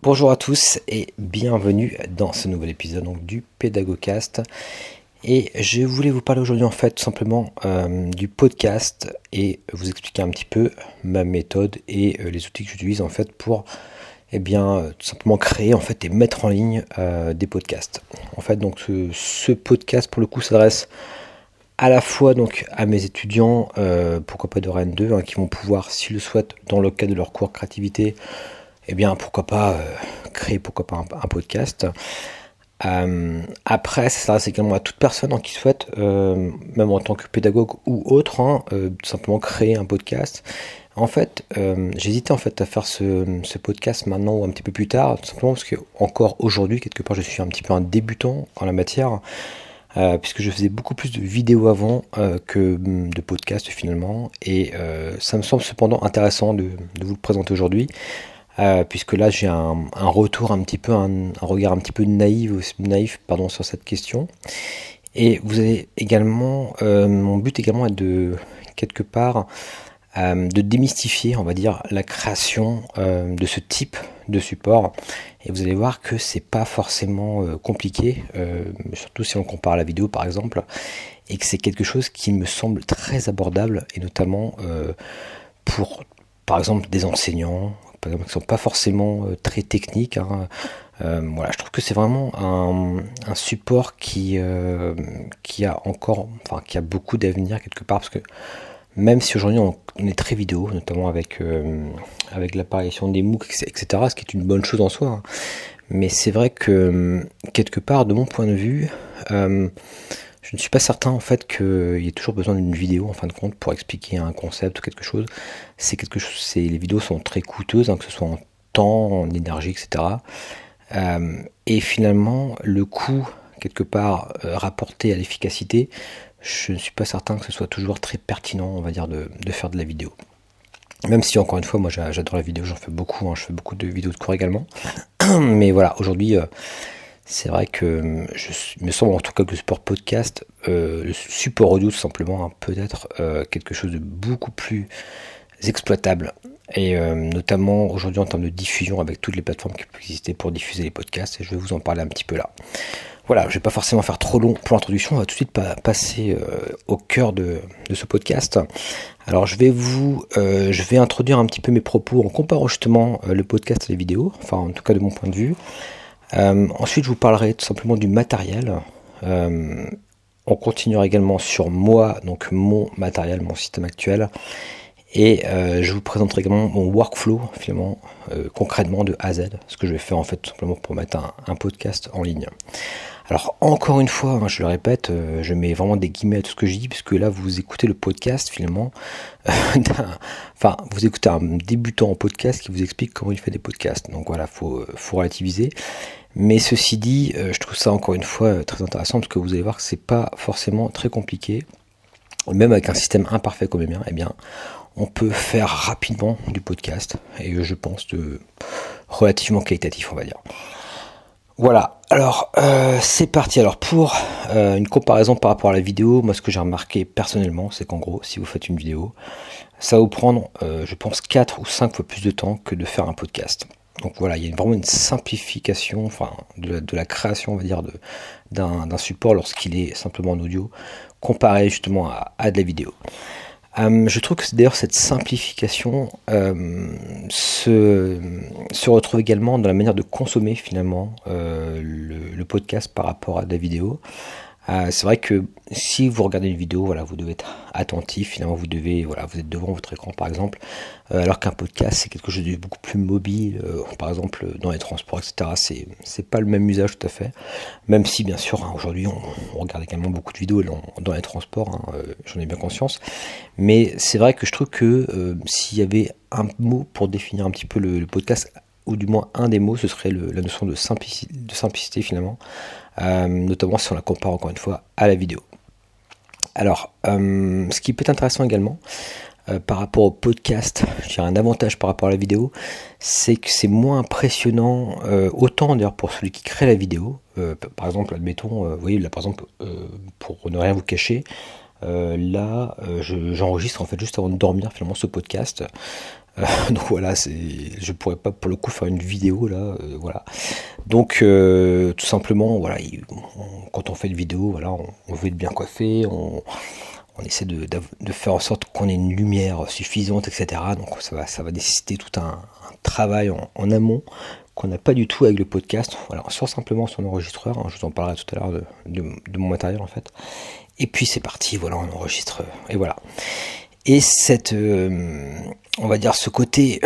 Bonjour à tous et bienvenue dans ce nouvel épisode du Pédagogcast. Et je voulais vous parler aujourd'hui en fait tout simplement euh, du podcast et vous expliquer un petit peu ma méthode et euh, les outils que j'utilise en fait pour eh bien euh, tout simplement créer en fait et mettre en ligne des podcasts. En fait donc ce, podcast pour le coup s'adresse à la fois donc à mes étudiants, pourquoi pas de Rennes 2, hein, qui vont pouvoir, s'ils le souhaitent, dans le cadre de leur cours créativité, eh bien pourquoi pas euh, créer pourquoi pas un, podcast. Euh, après, ça s'adresse également à toute personne qui souhaite, euh, même en tant que pédagogue ou autre, hein, tout simplement créer un podcast. En fait, j'hésitais en fait à faire ce, podcast maintenant ou un petit peu plus tard, tout simplement parce que encore aujourd'hui, quelque part, je suis un petit peu un débutant en la matière. puisque je faisais beaucoup plus de vidéos avant que de podcasts finalement, et ça me semble cependant intéressant de vous le présenter aujourd'hui. Euh, puisque là j'ai un, retour un petit peu, un, regard un petit peu naïf, naïf pardon, sur cette question. Et vous avez également, euh, mon but également est de quelque part euh, de démystifier, on va dire, la création de ce type de support. Et vous allez voir que c'est pas forcément compliqué, surtout si on compare la vidéo par exemple, et que c'est quelque chose qui me semble très abordable, et notamment pour par exemple des enseignants, qui sont pas forcément euh, très techniques. Hein. Euh, voilà, je trouve que c'est vraiment un, support qui, euh, qui a encore, enfin, qui a beaucoup d'avenir quelque part, parce que même si aujourd'hui on, est très vidéo, notamment avec, avec l'apparition des MOOC, etc., ce qui est une bonne chose en soi, hein. mais c'est vrai que quelque part, de mon point de vue, je ne suis pas certain en fait qu'il y ait toujours besoin d'une vidéo en fin de compte pour expliquer un concept ou quelque chose. C'est les vidéos sont très coûteuses, hein, que ce soit en temps, en énergie, etc. Euh, et finalement, le coût quelque part euh, rapporté à l'efficacité, je ne suis pas certain que ce soit toujours très pertinent, on va dire, de, faire de la vidéo. Même si encore une fois, moi j'adore la vidéo, j'en fais beaucoup, hein, je fais beaucoup de vidéos de cours également. Mais voilà, aujourd'hui, euh, c'est vrai que je me semble en tout cas que le support podcast, euh, le support audio tout simplement, hein, peut être euh, quelque chose de beaucoup plus exploitable. Et euh, notamment aujourd'hui en termes de diffusion avec toutes les plateformes qui peuvent exister pour diffuser les podcasts. Et je vais vous en parler un petit peu là. Voilà, je ne vais pas forcément faire trop long pour l'introduction. On va tout de suite passer au cœur de, ce podcast. Alors je vais vous, je vais introduire un petit peu mes propos en comparant justement le podcast et les vidéos. Enfin en tout cas de mon point de vue. Euh, ensuite, je vous parlerai tout simplement du matériel. Euh, on continuera également sur moi, donc mon matériel, mon système actuel. Et euh, je vous présenterai également mon workflow, finalement, concrètement de A à Z, ce que je vais faire en fait tout simplement pour mettre un, podcast en ligne. Alors encore une fois, hein, je le répète, je mets vraiment des guillemets à tout ce que je dis, puisque là vous écoutez le podcast finalement, enfin vous écoutez un débutant en podcast qui vous explique comment il fait des podcasts. Donc voilà, faut, faut relativiser. Mais ceci dit, euh, je trouve ça encore une fois euh, très intéressant parce que vous allez voir que c'est pas forcément très compliqué. Même avec un système imparfait comme le mien, eh bien, on peut faire rapidement du podcast et euh, je pense de relativement qualitatif, on va dire. Voilà, alors c'est parti. Alors pour une comparaison par rapport à la vidéo, moi ce que j'ai remarqué personnellement, c'est qu'en gros, si vous faites une vidéo, ça va vous prendre, je pense, 4 ou 5 fois plus de temps que de faire un podcast. Donc voilà, il y a vraiment une simplification enfin, de, la création, on va dire, d'un support lorsqu'il est simplement en audio, comparé justement à, de la vidéo. Euh, je trouve que d'ailleurs cette simplification euh, se, retrouve également dans la manière de consommer finalement euh, le, podcast par rapport à la vidéo. Euh, c'est vrai que si vous regardez une vidéo, voilà, vous devez être attentif. Finalement, vous devez, voilà, vous êtes devant votre écran, par exemple, euh, alors qu'un podcast c'est quelque chose de beaucoup plus mobile. Euh, par exemple, dans les transports, etc. C'est c'est pas le même usage tout à fait. Même si, bien sûr, hein, aujourd'hui, on, regarde également beaucoup de vidéos dans, les transports. Hein, j'en ai bien conscience. Mais c'est vrai que je trouve que s'il y avait un mot pour définir un petit peu le, le podcast ou du moins un des mots, ce serait la notion de simplicité, de simplicité finalement, notamment si on la compare encore une fois à la vidéo. Alors, ce qui peut être intéressant également, euh, par rapport au podcast, j'ai un avantage par rapport à la vidéo, c'est que c'est moins impressionnant, euh, autant d'ailleurs pour celui qui crée la vidéo. Euh, par exemple, admettons, vous voyez là par exemple, pour ne rien vous cacher, là j'enregistre en fait juste avant de dormir finalement ce podcast. donc voilà, je pourrais pas pour le coup faire une vidéo là, voilà. Donc tout simplement, voilà, quand on fait une vidéo, voilà, on, veut être bien coiffé, on, essaie de, faire en sorte qu'on ait une lumière suffisante, etc. Donc ça va, ça nécessiter tout un, travail en, amont qu'on n'a pas du tout avec le podcast. Voilà, sort simplement son enregistreur, hein, je vous en parlerai tout à l'heure de, mon matériel en fait. Et puis c'est parti, voilà, on enregistre, et voilà. Et cette, euh, on va dire, ce côté,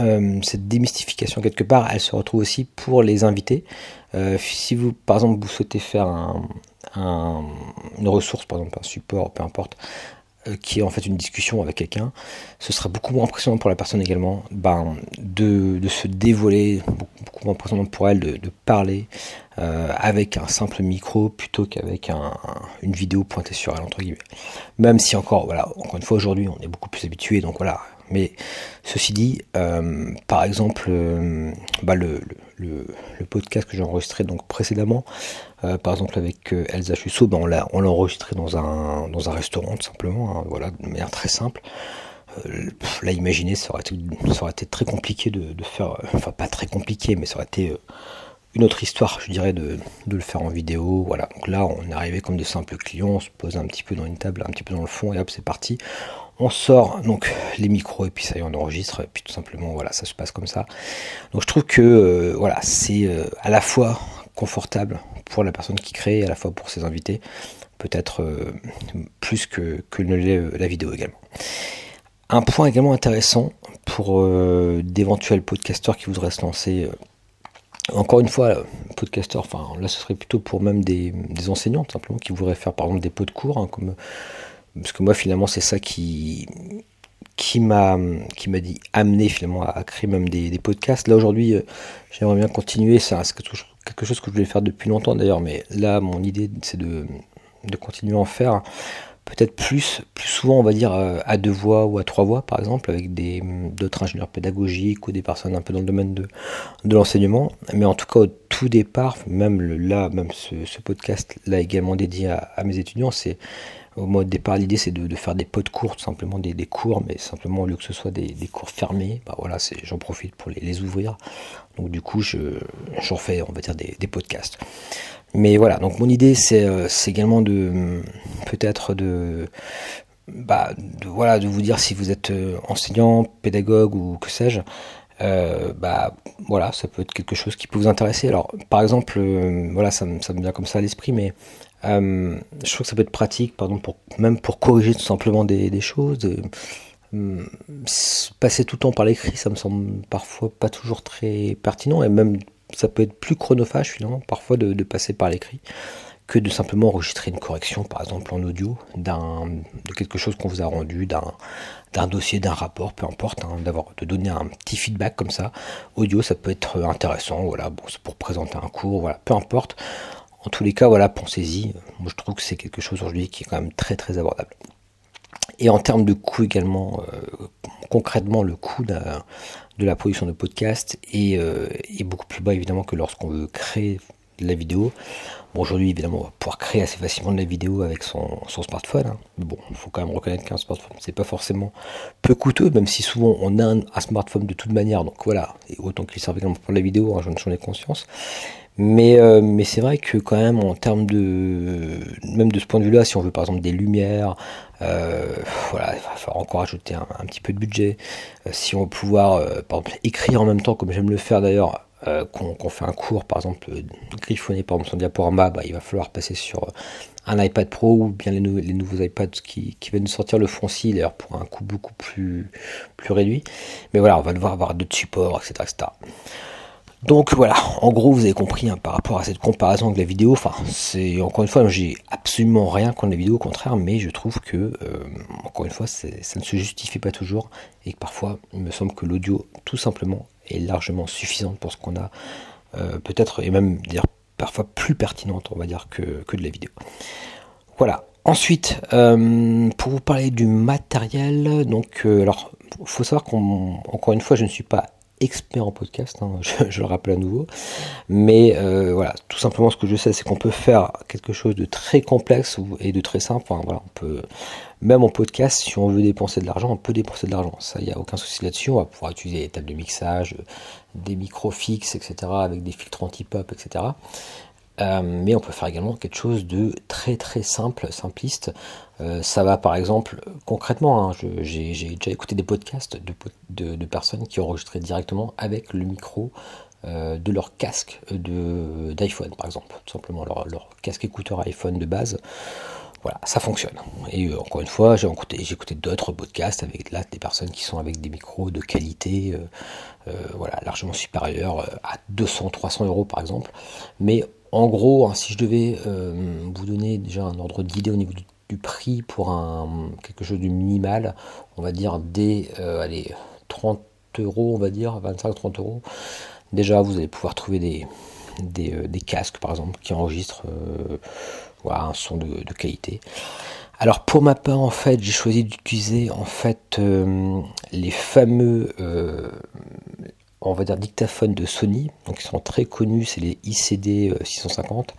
euh, cette démystification quelque part, elle se retrouve aussi pour les invités. Euh, si vous, par exemple, vous souhaitez faire un, une ressource, par exemple un support, peu importe, qui est en fait une discussion avec quelqu'un, ce sera beaucoup moins impressionnant pour la personne également ben, de, se dévoiler, beaucoup, moins impressionnant pour elle de, parler euh, avec un simple micro plutôt qu'avec une vidéo pointée sur elle, entre guillemets. Même si encore, voilà, encore une fois aujourd'hui on est beaucoup plus habitué, donc voilà. Mais ceci dit, euh, par exemple, bah, le, le, podcast que j'ai enregistré donc précédemment, euh, par exemple avec euh, Elsa Chusso, ben on l'a on enregistré dans un dans un restaurant tout simplement, hein, voilà, de manière très simple. Euh, là, imaginez, ça aurait, été, ça aurait été très compliqué de, faire, enfin pas très compliqué, mais ça aurait été une autre histoire, je dirais, de, de, le faire en vidéo. Voilà, donc là, on est arrivé comme de simples clients, on se pose un petit peu dans une table, un petit peu dans le fond, et hop, c'est parti. On sort donc les micros et puis ça y est, on enregistre. Et puis tout simplement, voilà, ça se passe comme ça. Donc je trouve que euh, voilà, c'est euh, à la fois confortable pour la personne qui crée, à la fois pour ses invités, peut-être euh, plus que, que ne l'est la vidéo également. Un point également intéressant pour d'éventuels podcasteurs qui voudraient se lancer. encore une fois, podcasteurs, enfin là ce serait plutôt pour même des, enseignants simplement qui voudraient faire par exemple des pots de cours, hein, comme parce que moi finalement c'est ça qui qui m'a qui m'a dit amené finalement à, créer même des, podcasts. Là aujourd'hui, euh, j'aimerais bien continuer. C'est quelque chose que je voulais faire depuis longtemps d'ailleurs, mais là mon idée c'est de, de continuer à en faire. Peut-être plus, plus souvent, on va dire, euh, à deux voix ou à trois voix, par exemple, avec des, d'autres ingénieurs pédagogiques ou des personnes un peu dans le domaine de, de l'enseignement. Mais en tout cas, au tout départ, même là, même ce, podcast, là également dédié à, à mes étudiants, c'est au mois de départ, l'idée c'est de, faire des potes courts, tout simplement des, cours, mais simplement au lieu que ce soit des, cours fermés, bah voilà, j'en profite pour les, ouvrir. Donc du coup, j'en fais, on va dire, des, podcasts. Mais voilà, donc mon idée c'est euh, également de peut-être de, bah, de, voilà, de vous dire si vous êtes euh, enseignant, pédagogue ou que sais-je, euh, bah voilà, ça peut être quelque chose qui peut vous intéresser. Alors, par exemple, voilà, ça, me vient comme ça à l'esprit, mais euh, je trouve que ça peut être pratique, pardon, pour, même pour corriger tout simplement des, choses. Euh, passer tout le temps par l'écrit, ça me semble parfois pas toujours très pertinent, et même ça peut être plus chronophage finalement, parfois de, passer par l'écrit, que de simplement enregistrer une correction, par exemple en audio, de quelque chose qu'on vous a rendu, d'un, dossier, d'un rapport, peu importe, hein, de donner un petit feedback comme ça. Audio, ça peut être intéressant, voilà, bon, c'est pour présenter un cours, voilà, peu importe. En tous les cas, voilà, pensez-y. Moi, je trouve que c'est quelque chose aujourd'hui qui est quand même très très abordable. Et en termes de coût également, euh, concrètement, le coût de la production de podcast euh, est, beaucoup plus bas évidemment que lorsqu'on veut créer de la vidéo. Bon, aujourd'hui, évidemment, on va pouvoir créer assez facilement de la vidéo avec son, smartphone. Hein. Mais bon, il faut quand même reconnaître qu'un smartphone, c'est pas forcément peu coûteux, même si souvent on a un, smartphone de toute manière. Donc voilà, et autant qu'il serve également pour la vidéo, hein, j'en ai conscience. Mais, euh, mais c'est vrai que quand même en termes de même de ce point de vue-là, si on veut par exemple des lumières, euh, voilà, il va falloir encore ajouter un, petit peu de budget. Euh, si on veut pouvoir par exemple écrire en même temps, comme j'aime le faire d'ailleurs, qu'on fait un cours par exemple griffonner par exemple son diaporama, bah, il va falloir passer sur un iPad Pro ou bien les, nouveaux iPads qui, viennent de sortir le Fonci d'ailleurs pour un coût beaucoup plus, plus réduit. Mais voilà, on va devoir avoir d'autres supports, etc. Donc voilà, en gros vous avez compris hein, par rapport à cette comparaison avec la vidéo, enfin c'est encore une fois j'ai absolument rien contre la vidéo, au contraire, mais je trouve que euh, encore une fois ça ne se justifie pas toujours et que parfois il me semble que l'audio tout simplement est largement suffisante pour ce qu'on a, peut-être, et même dire parfois plus pertinente, on va dire, que, de la vidéo. Voilà. Ensuite, pour vous parler du matériel, donc, alors, faut savoir qu'encore une fois, je ne suis pas expert en podcast, hein, je, le rappelle à nouveau. Mais euh, voilà, tout simplement ce que je sais, c'est qu'on peut faire quelque chose de très complexe et de très simple. on peut, même en podcast, si on veut dépenser de l'argent, on peut dépenser de l'argent. Ça, il n'y a aucun souci là-dessus. On va pouvoir utiliser des tables de mixage, des micros fixes, etc., avec des filtres anti-pop, etc. Euh, mais on peut faire également quelque chose de très très simple, simpliste. Euh, ça va par exemple, concrètement, hein, j'ai déjà écouté des podcasts de, personnes qui enregistraient directement avec le micro euh, de leur casque d'iPhone par exemple, tout simplement leur, casque écouteur iPhone de base. Voilà, ça fonctionne. Et encore une fois, j'ai écouté, d'autres podcasts avec là des personnes qui sont avec des micros de qualité, voilà, largement supérieure à 200-300 euros par exemple. En gros, hein, si je devais euh, vous donner déjà un ordre d'idée au niveau du, prix pour quelque chose de minimal, on va dire des euh, allez, 30 euros, on va dire, 25-30 euros, déjà vous allez pouvoir trouver des, des, euh, casques par exemple qui enregistrent un son de, qualité. Alors pour ma part en fait j'ai choisi d'utiliser en fait les fameux on va dire dictaphones de Sony, donc ils sont très connus, c'est les ICD 650.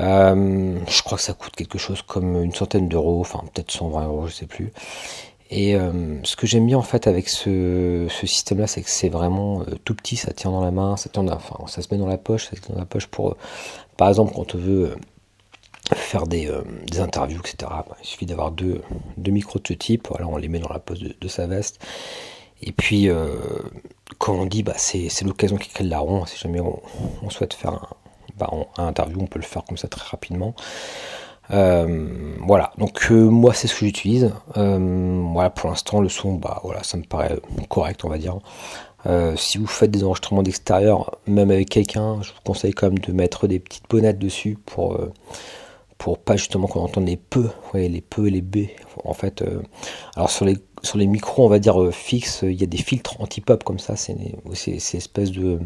Euh, euh, je crois que ça coûte quelque chose comme une centaine d'euros, enfin peut-être 120 euros, je sais plus. Et euh, ce que j'aime bien en fait avec ce, système-là, c'est que c'est vraiment tout petit, ça tient dans la main, ça tient, enfin ça se met dans la poche, ça se met dans la poche pour, par exemple, quand on veut faire des, interviews, etc. Bah, il suffit d'avoir deux, micros de ce type, voilà, on les met dans la poche de sa veste. Et puis quand on dit bah, c'est, l'occasion qui crée le larron, si jamais on, souhaite faire un, bah, interview, on peut le faire comme ça très rapidement. Euh, voilà, donc euh, moi c'est ce que j'utilise. Euh, voilà, pour l'instant le son, bah voilà, ça me paraît correct, on va dire. si vous faites des enregistrements d'extérieur, même avec quelqu'un, je vous conseille quand même de mettre des petites bonnettes dessus pour pas justement qu'on entende les peu, les peu et les B. Alors sur les sur les micros, on va dire euh, fixes, il y a des filtres anti-pop comme ça. C'est ces espèces de,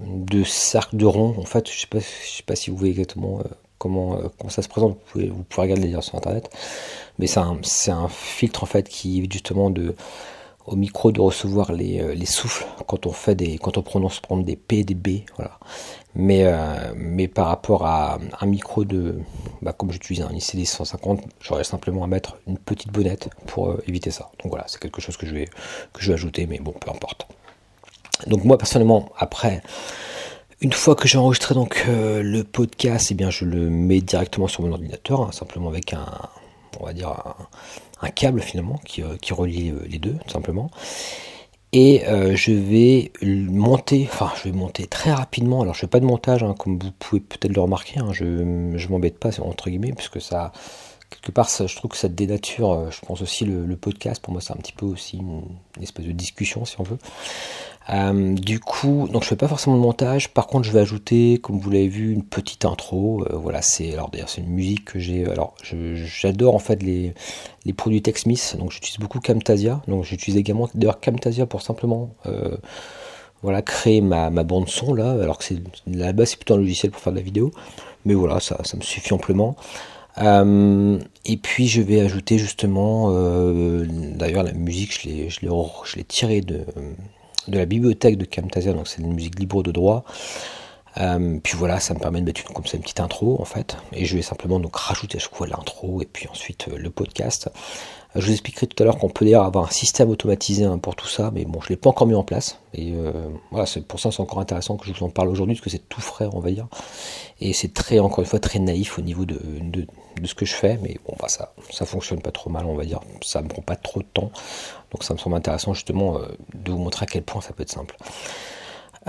de cercle de rond. En fait, je sais pas, je sais pas si vous voyez exactement euh, comment, euh, comment ça se présente. Vous pouvez, vous pouvez regarder sur internet. Mais c'est un, un, filtre en fait qui évite justement de au micro de recevoir les, les, souffles quand on fait des quand on prononce prendre des P des B voilà mais, euh, mais par rapport à un micro de, bah, comme j'utilise un ICD 150, j'aurais simplement à mettre une petite bonnette pour euh, éviter ça. Donc voilà, c'est quelque chose que je, vais, que je vais ajouter, mais bon, peu importe. Donc moi personnellement, après, une fois que j'ai enregistré donc euh, le podcast, eh bien je le mets directement sur mon ordinateur, hein, simplement avec un, on va dire un, câble finalement qui, qui relie les deux, tout simplement. Et euh, je vais monter, enfin je vais monter très rapidement, alors je fais pas de montage hein, comme vous pouvez peut-être le remarquer, hein, je m'embête pas entre guillemets puisque ça, quelque part je trouve que ça dénature, euh, je pense aussi le, podcast, pour moi c'est un petit peu aussi une, espèce de discussion si on veut. Euh, du coup, donc je fais pas forcément de montage. Par contre, je vais ajouter, comme vous l'avez vu, une petite intro. Euh, voilà, c'est alors d'ailleurs c'est une musique que j'ai. Alors, j'adore en fait les, les produits TechSmith. Donc, j'utilise beaucoup Camtasia. Donc, j'utilise également d'ailleurs Camtasia pour simplement voilà créer ma, ma, bande son là. Alors que c'est là-bas c'est plutôt un logiciel pour faire de la vidéo. Mais voilà, ça, ça me suffit amplement. Et puis je vais ajouter justement, d'ailleurs la musique, je l'ai, tirée de, de la bibliothèque de Camtasia, donc c'est une musique libre de droit. Euh, puis voilà, ça me permet de mettre une, petite intro en fait. Et je vais simplement donc rajouter à chaque fois l'intro et puis ensuite euh, le podcast. Euh, je vous expliquerai tout à l'heure qu'on peut d'ailleurs avoir un système automatisé hein, pour tout ça, mais bon, je ne l'ai pas encore mis en place. Et voilà, c'est pour ça c'est encore intéressant que je vous en parle aujourd'hui, parce que c'est tout frais, on va dire. Et c'est très, encore une fois, très naïf au niveau de, de, ce que je fais, mais bon, bah, ça, ça fonctionne pas trop mal, on va dire. Ça me prend pas trop de temps. Donc ça me semble intéressant justement de vous montrer à quel point ça peut être simple.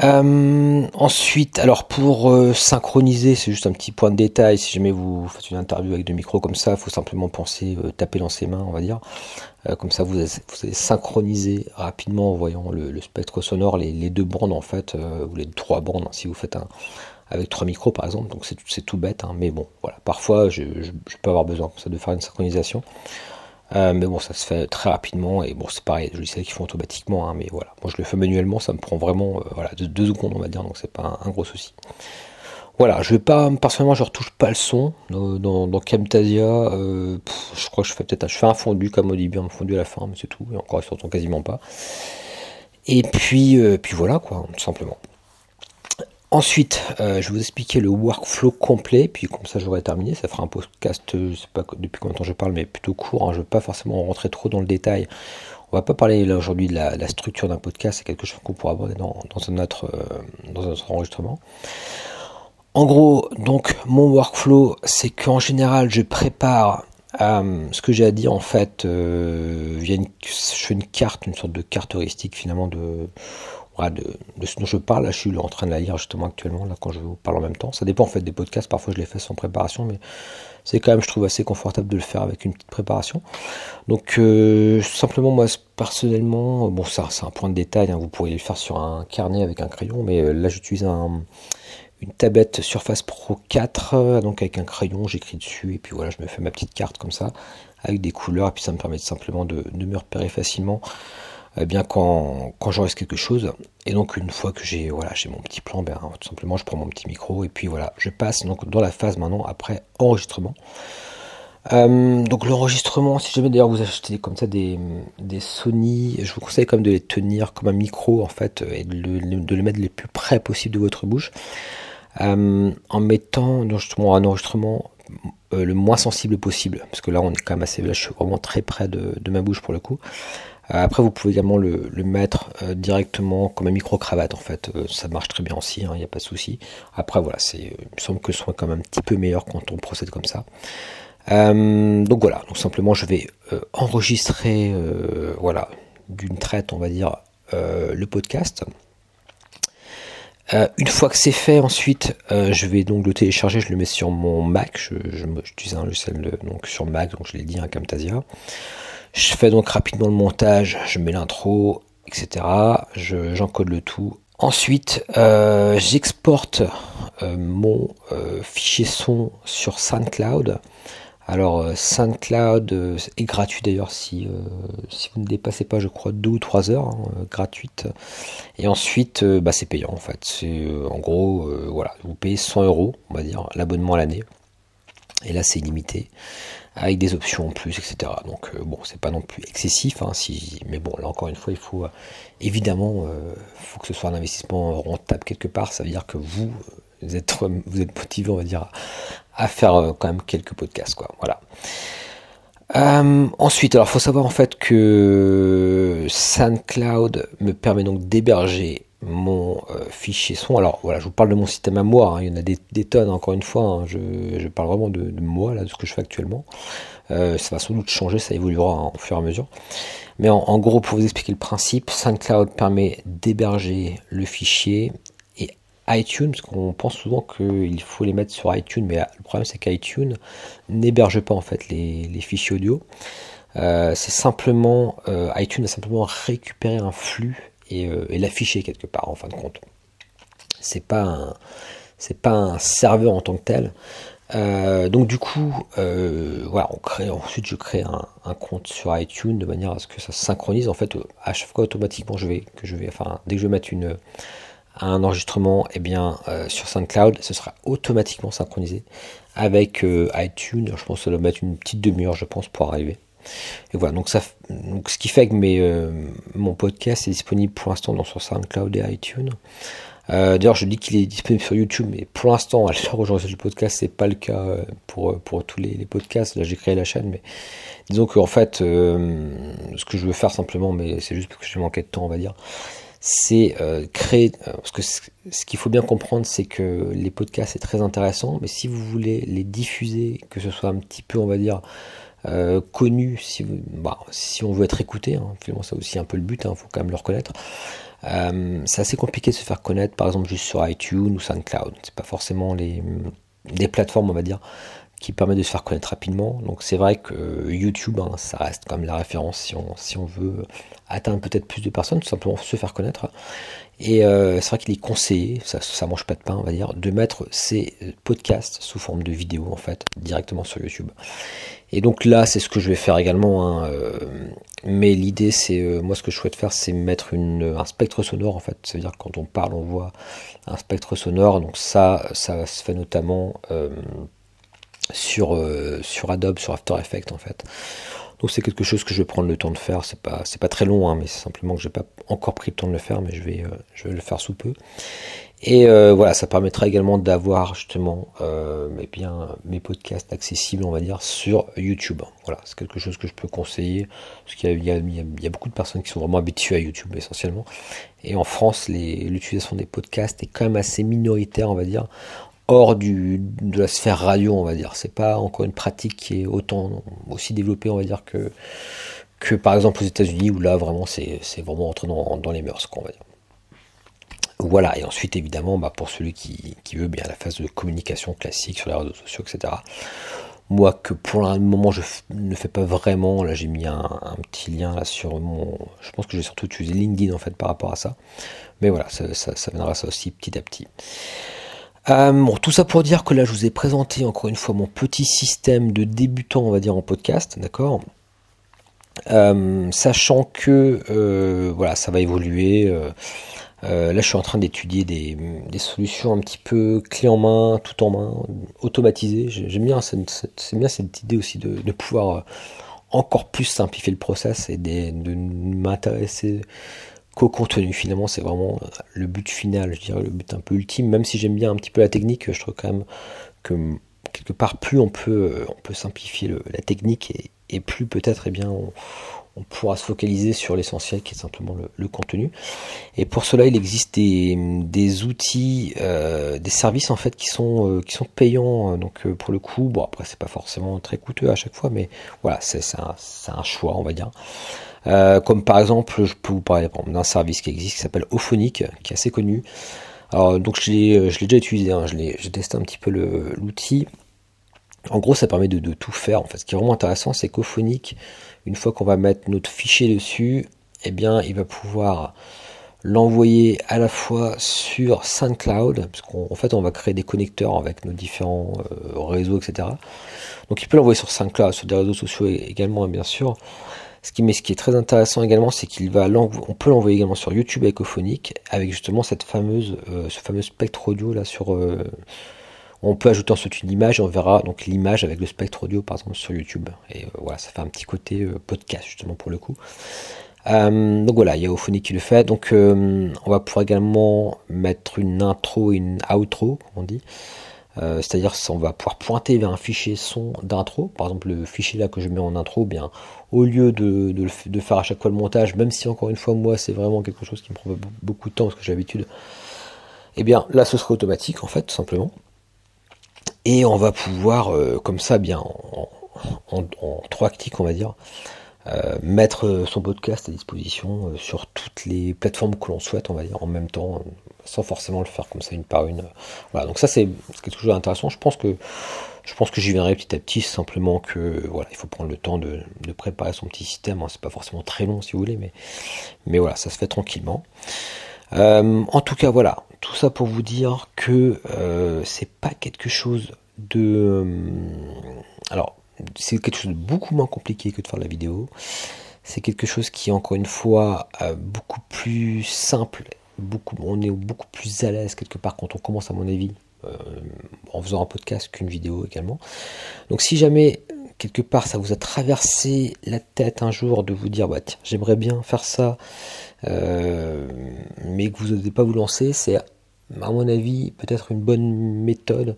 Euh, ensuite, alors pour euh, synchroniser, c'est juste un petit point de détail. Si jamais vous faites une interview avec deux micros comme ça, il faut simplement penser euh, taper dans ses mains, on va dire. comme ça, vous, allez synchroniser rapidement en voyant le, spectre sonore, les, deux bandes en fait, ou les trois bandes si vous faites un avec trois micros par exemple. Donc c'est tout bête, hein, mais bon, voilà. Parfois, je, peux avoir besoin ça de faire une synchronisation. Euh, mais bon, ça se fait très rapidement et bon, c'est pareil, je sais qu'ils font automatiquement, hein, mais voilà. Moi, je le fais manuellement, ça me prend vraiment euh, voilà, de deux secondes, on va dire, donc c'est pas un, gros souci. Voilà, je vais pas, personnellement, je retouche pas le son dans, dans, Camtasia. Euh, je crois que je fais peut-être, je fais un fondu comme au début, un fondu à la fin, mais c'est tout. Et encore, il s'entend quasiment pas. Et puis, puis voilà, quoi, tout simplement. Ensuite, euh, je vais vous expliquer le workflow complet, puis comme ça j'aurai terminé. Ça fera un podcast, je sais pas depuis combien de temps je parle, mais plutôt court. Hein. je ne vais pas forcément rentrer trop dans le détail. On va pas parler là aujourd'hui de la, structure d'un podcast, c'est quelque chose qu'on pourra aborder dans, un autre, euh, dans un autre enregistrement. En gros, donc mon workflow, c'est qu'en général, je prépare euh, ce que j'ai à dire en fait via je fais une carte, une sorte de carte heuristique finalement de de, ce dont je parle. Là, je suis en train de la lire justement actuellement, là, quand je vous parle en même temps. Ça dépend en fait des podcasts. Parfois, je les fais sans préparation, mais c'est quand même, je trouve, assez confortable de le faire avec une petite préparation. Donc, euh, simplement, moi, personnellement, bon, ça, c'est un point de détail. Hein, vous pourriez le faire sur un carnet avec un crayon, mais euh, là, j'utilise une tablette Surface Pro 4, euh, donc avec un crayon, j'écris dessus, et puis voilà, je me fais ma petite carte comme ça, avec des couleurs, et puis ça me permet simplement de, de me repérer facilement eh bien quand, quand quelque chose. Et donc une fois que j'ai voilà, mon petit plan, ben, tout simplement je prends mon petit micro et puis voilà, je passe donc dans la phase maintenant après enregistrement. Euh, donc l'enregistrement, si jamais d'ailleurs vous achetez comme ça des, des, Sony, je vous conseille comme de les tenir comme un micro en fait et de le, de le mettre le plus près possible de votre bouche. Euh, en mettant justement un enregistrement euh, le moins sensible possible, parce que là on est quand même assez, là je suis vraiment très près de, de ma bouche pour le coup. Euh, après, vous pouvez également le, mettre euh, directement comme un micro-cravate, en fait. Euh, ça marche très bien aussi, il hein, n'y a pas de souci. Après, voilà, il me semble que ce soit quand même un petit peu meilleur quand on procède comme ça. donc voilà, simplement, je vais enregistrer, voilà, d'une traite, on va dire, le podcast. une fois que c'est fait, ensuite, je vais donc le télécharger, je le mets sur mon Mac. Je, j'utilise un logiciel sur Mac, donc je l'ai dit, un Camtasia. Je fais donc rapidement le montage, je mets l'intro, etc. J'encode le tout. Ensuite, euh, j'exporte euh, mon euh, fichier son sur SoundCloud. Alors SoundCloud est gratuit d'ailleurs si, vous ne dépassez pas je crois 2 ou 3 heures hein, gratuite. Et ensuite bah, c'est payant en fait. C'est en gros voilà, vous payez 100 euros on va dire l'abonnement à l'année. Et là c'est illimité avec des options en plus, etc. Donc euh, bon, c'est pas non plus excessif, hein, si, mais bon, là encore une fois, il faut euh, évidemment, euh, faut que ce soit un investissement rentable quelque part. Ça veut dire que vous, vous êtes, vous êtes motivé, on va dire, à, faire quand même quelques podcasts, quoi. Voilà. Ensuite, alors faut savoir en fait que SoundCloud me permet donc d'héberger mon euh, fichier son. Alors voilà, je vous parle de mon système à moi, hein. il y en a des, tonnes encore une fois, hein. je, parle vraiment de, moi, là, de ce que je fais actuellement. Euh, ça va sans doute changer, ça évoluera hein, au fur et à mesure. Mais en, gros, pour vous expliquer le principe, SoundCloud permet d'héberger le fichier iTunes, parce qu'on pense souvent qu'il faut les mettre sur iTunes, mais le problème c'est qu'iTunes n'héberge pas en fait les, fichiers audio. Euh, c'est simplement iTunes a simplement récupéré un flux euh, et, l'afficher quelque part en fin de compte. C'est pas un, pas un serveur en tant que tel. Euh, donc du coup, euh, voilà, ensuite je crée un, compte sur iTunes de manière à ce que ça se synchronise. En fait, à chaque fois automatiquement, je vais, je vais, enfin, dès que je vais mettre une, un enregistrement, eh bien, sur SoundCloud, ce sera automatiquement synchronisé avec iTunes. Je pense que ça doit mettre une petite demi-heure, je pense, pour arriver. Et voilà, donc, ça, ce qui fait que mes, euh, mon podcast est disponible pour l'instant dans sur SoundCloud et iTunes. Euh, d'ailleurs, je dis qu'il est disponible sur YouTube, mais pour l'instant, à l'heure j'enregistre le podcast, c'est pas le cas euh, pour, pour tous les, podcasts. Là, j'ai créé la chaîne, mais disons qu'en fait, ce que je veux faire simplement, mais c'est juste parce que j'ai manqué de temps, on va dire, c'est créer. parce que ce qu'il faut bien comprendre, c'est que les podcasts, c'est très intéressant, mais si vous voulez les diffuser, que ce soit un petit peu, on va dire, euh, connu si, bah, si on veut être écouté. Hein, finalement, c'est aussi un peu le but, il hein, faut quand même le reconnaître. Euh, c'est assez compliqué de se faire connaître, par exemple, juste sur iTunes ou SoundCloud. C'est pas forcément les, des plateformes, on va dire, qui permet de se faire connaître rapidement. Donc c'est vrai que YouTube, hein, ça reste quand même la référence si on, si on veut atteindre peut-être plus de personnes, tout simplement se faire connaître. Et euh, c'est vrai qu'il est conseillé, ça, ça mange pas de pain, on va dire, de mettre ces podcasts sous forme de vidéo en fait directement sur YouTube. Et donc là, c'est ce que je vais faire également. Hein, euh, mais l'idée, c'est euh, moi, ce que je souhaite faire, c'est mettre une, un spectre sonore en fait. Ça veut dire que quand on parle, on voit un spectre sonore. Donc ça, ça se fait notamment sur, euh, sur Adobe, sur After Effects en fait. Donc c'est quelque chose que je vais prendre le temps de faire. C'est pas, pas très long, hein, mais c'est simplement que j'ai pas encore pris le temps de le faire, mais je vais, euh, je vais le faire sous peu. Et euh, voilà, ça permettra également d'avoir justement eh bien, mes podcasts accessibles, on va dire, sur YouTube. Voilà, c'est quelque chose que je peux conseiller, parce qu'il y y a, beaucoup de personnes qui sont vraiment habituées à YouTube essentiellement. Et en France, l'utilisation des podcasts est quand même assez minoritaire, on va dire hors du, de la sphère radio, on va dire. C'est pas encore une pratique qui est autant aussi développée, on va dire, que, que par exemple aux États-Unis, où là vraiment c'est vraiment entré dans, dans, les mœurs, on va dire. Voilà, et ensuite évidemment, bah, pour celui qui, qui, veut bien la phase de communication classique sur les réseaux sociaux, etc. Moi, que pour le moment je ne fais pas vraiment, là j'ai mis un, petit lien là sur mon. Je pense que je vais surtout utiliser LinkedIn en fait par rapport à ça. Mais voilà, ça, ça viendra ça aussi petit à petit. Euh, bon, tout ça pour dire que là, je vous ai présenté encore une fois mon petit système de débutant, on va dire, en podcast, d'accord? Euh, Sachant que euh, voilà, ça va évoluer. là, je suis en train d'étudier des, solutions un petit peu clé en main, tout en main, automatisées. J'aime bien, c'est bien cette idée aussi de, pouvoir encore plus simplifier le process et de m'intéresser qu'au contenu. Finalement, c'est vraiment le but final, je dirais le but un peu ultime. Même si j'aime bien un petit peu la technique, je trouve quand même que quelque part, plus on peut, on peut simplifier la technique et, plus peut-être, eh bien, on, pourra se focaliser sur l'essentiel qui est simplement le, contenu. Et pour cela, il existe des, outils, euh, des services en fait qui sont, euh, payants. Donc euh, pour le coup, bon après c'est pas forcément très coûteux à chaque fois, mais voilà, c'est un choix, on va dire. Euh, comme par exemple, je peux vous parler d'un service qui existe qui s'appelle Ophonic, qui est assez connu. Alors donc je l'ai, euh, déjà utilisé, hein, j'ai testé un petit peu l'outil. En gros, ça permet de, tout faire. En fait, ce qui est vraiment intéressant, c'est qu'Ophonic, une fois qu'on va mettre notre fichier dessus, eh bien, il va pouvoir l'envoyer à la fois sur SoundCloud, parce qu'en fait on va créer des connecteurs avec nos différents euh, réseaux, etc. Donc il peut l'envoyer sur SoundCloud, sur des réseaux sociaux également, bien sûr. Ce qui, est très intéressant également, c'est qu'il va on peut l'envoyer également sur YouTube écophonique avec justement cette fameuse, euh, ce fameux spectre audio là sur. Euh, on peut ajouter ensuite une image et on verra donc l'image avec le spectre audio par exemple sur YouTube. Et euh, voilà, ça fait un petit côté podcast justement pour le coup. donc voilà, il y a Ophonic qui le fait. Donc on va pouvoir également mettre une intro et une outro, comme on dit. Euh, c'est-à-dire on va pouvoir pointer vers un fichier son d'intro, par exemple le fichier là que je mets en intro, bien au lieu de, faire à chaque fois le montage, même si encore une fois moi c'est vraiment quelque chose qui me prend beaucoup de temps parce que j'ai l'habitude, eh bien là ce sera automatique en fait tout simplement. Et on va pouvoir euh, comme ça bien en, trois clics on va dire euh, mettre son podcast à disposition sur toutes les plateformes que l'on souhaite, on va dire, en même temps, sans forcément le faire comme ça une par une. Voilà, donc ça c'est quelque chose d'intéressant. Je pense que je pense que j'y viendrai petit à petit, simplement que voilà, il faut prendre le temps de, préparer son petit système. Hein. C'est pas forcément très long si vous voulez, mais mais voilà, ça se fait tranquillement. en tout cas, voilà, tout ça pour vous dire que c'est pas quelque chose de alors c'est quelque chose de beaucoup moins compliqué que de faire la vidéo. C'est quelque chose qui, encore une fois, euh, beaucoup plus simple. Beaucoup, on est beaucoup plus à l'aise quelque part quand on commence, à mon avis, euh, en faisant un podcast qu'une vidéo également. Donc, si jamais quelque part ça vous a traversé la tête un jour de vous dire bah, tiens, j'aimerais bien faire ça, euh, mais que vous n'osez pas vous lancer, c'est à mon avis peut-être une bonne méthode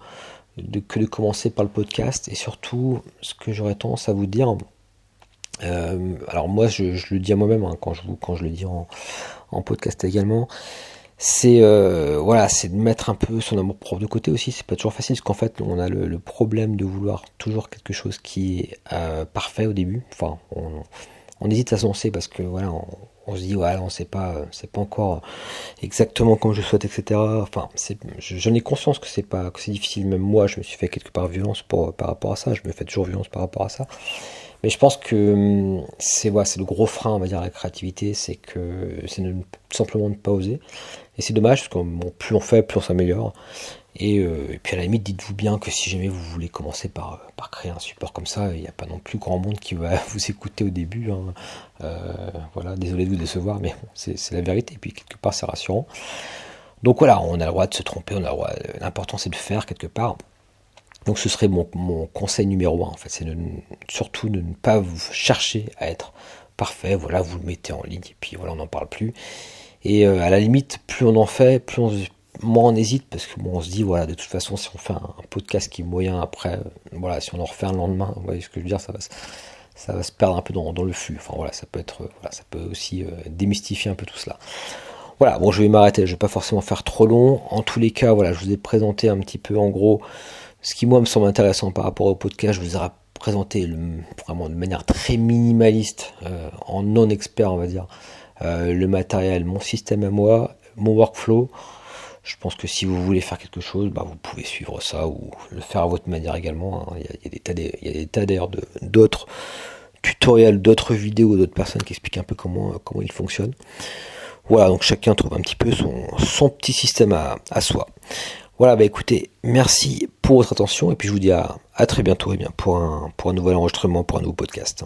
que de commencer par le podcast et surtout ce que j'aurais tendance à vous dire. Euh, alors moi je, le dis à moi-même hein, quand, je, quand je le dis en, podcast également, c'est euh, voilà, c'est de mettre un peu son amour propre de côté aussi. C'est pas toujours facile parce qu'en fait on a le, problème de vouloir toujours quelque chose qui est euh, parfait au début. Enfin, on, hésite à se lancer parce que voilà, on se dit voilà on sait pas c'est pas encore exactement comme je souhaite etc enfin j'en ai conscience que c'est pas que c'est difficile même moi je me suis fait quelque part violence par rapport à ça je me fais toujours violence par rapport à ça mais je pense que hum, c'est le gros frein on va dire à la créativité c'est que c'est simplement ne pas oser et c'est dommage parce que plus on fait plus on s'améliore euh, et, puis à la limite, dites-vous bien que si jamais vous voulez commencer par, par créer un support comme ça, il n'y a pas non plus grand monde qui va vous écouter au début. Hein. Euh, voilà, désolé de vous décevoir, mais c'est la vérité. Et puis quelque part, c'est rassurant. Donc voilà, on a le droit de se tromper, on a le droit. L'important, c'est de faire quelque part. Donc ce serait mon, conseil numéro un, en fait, c'est surtout de ne pas vous chercher à être parfait. Voilà, vous le mettez en ligne et puis voilà, on n'en parle plus. Et euh, à la limite, plus on en fait, plus on, moi on hésite parce que bon, on se dit voilà de toute façon si on fait un, podcast qui est moyen après euh, voilà si on en refait un lendemain vous voyez ce que je veux dire ça va ça va se perdre un peu dans, le flux. Enfin voilà ça peut être voilà, ça peut aussi euh, démystifier un peu tout cela. Voilà bon je vais m'arrêter. Je vais pas forcément faire trop long. En tous les cas voilà je vous ai présenté un petit peu en gros ce qui moi me semble intéressant par rapport au podcast je vous ai présenté vraiment de manière très minimaliste euh, en non expert on va dire le matériel mon système à moi mon workflow je pense que si vous voulez faire quelque chose, bah, vous pouvez suivre ça ou le faire à votre manière également. Hein. Il, y a, des tas d'ailleurs d'autres tutoriels, d'autres vidéos, d'autres personnes qui expliquent un peu comment, comment il fonctionne. Voilà, donc chacun trouve un petit peu son, petit système à, soi. Voilà, bah écoutez, merci pour votre attention et puis je vous dis à, très bientôt eh bien, pour, un, pour un nouvel enregistrement, pour un nouveau podcast.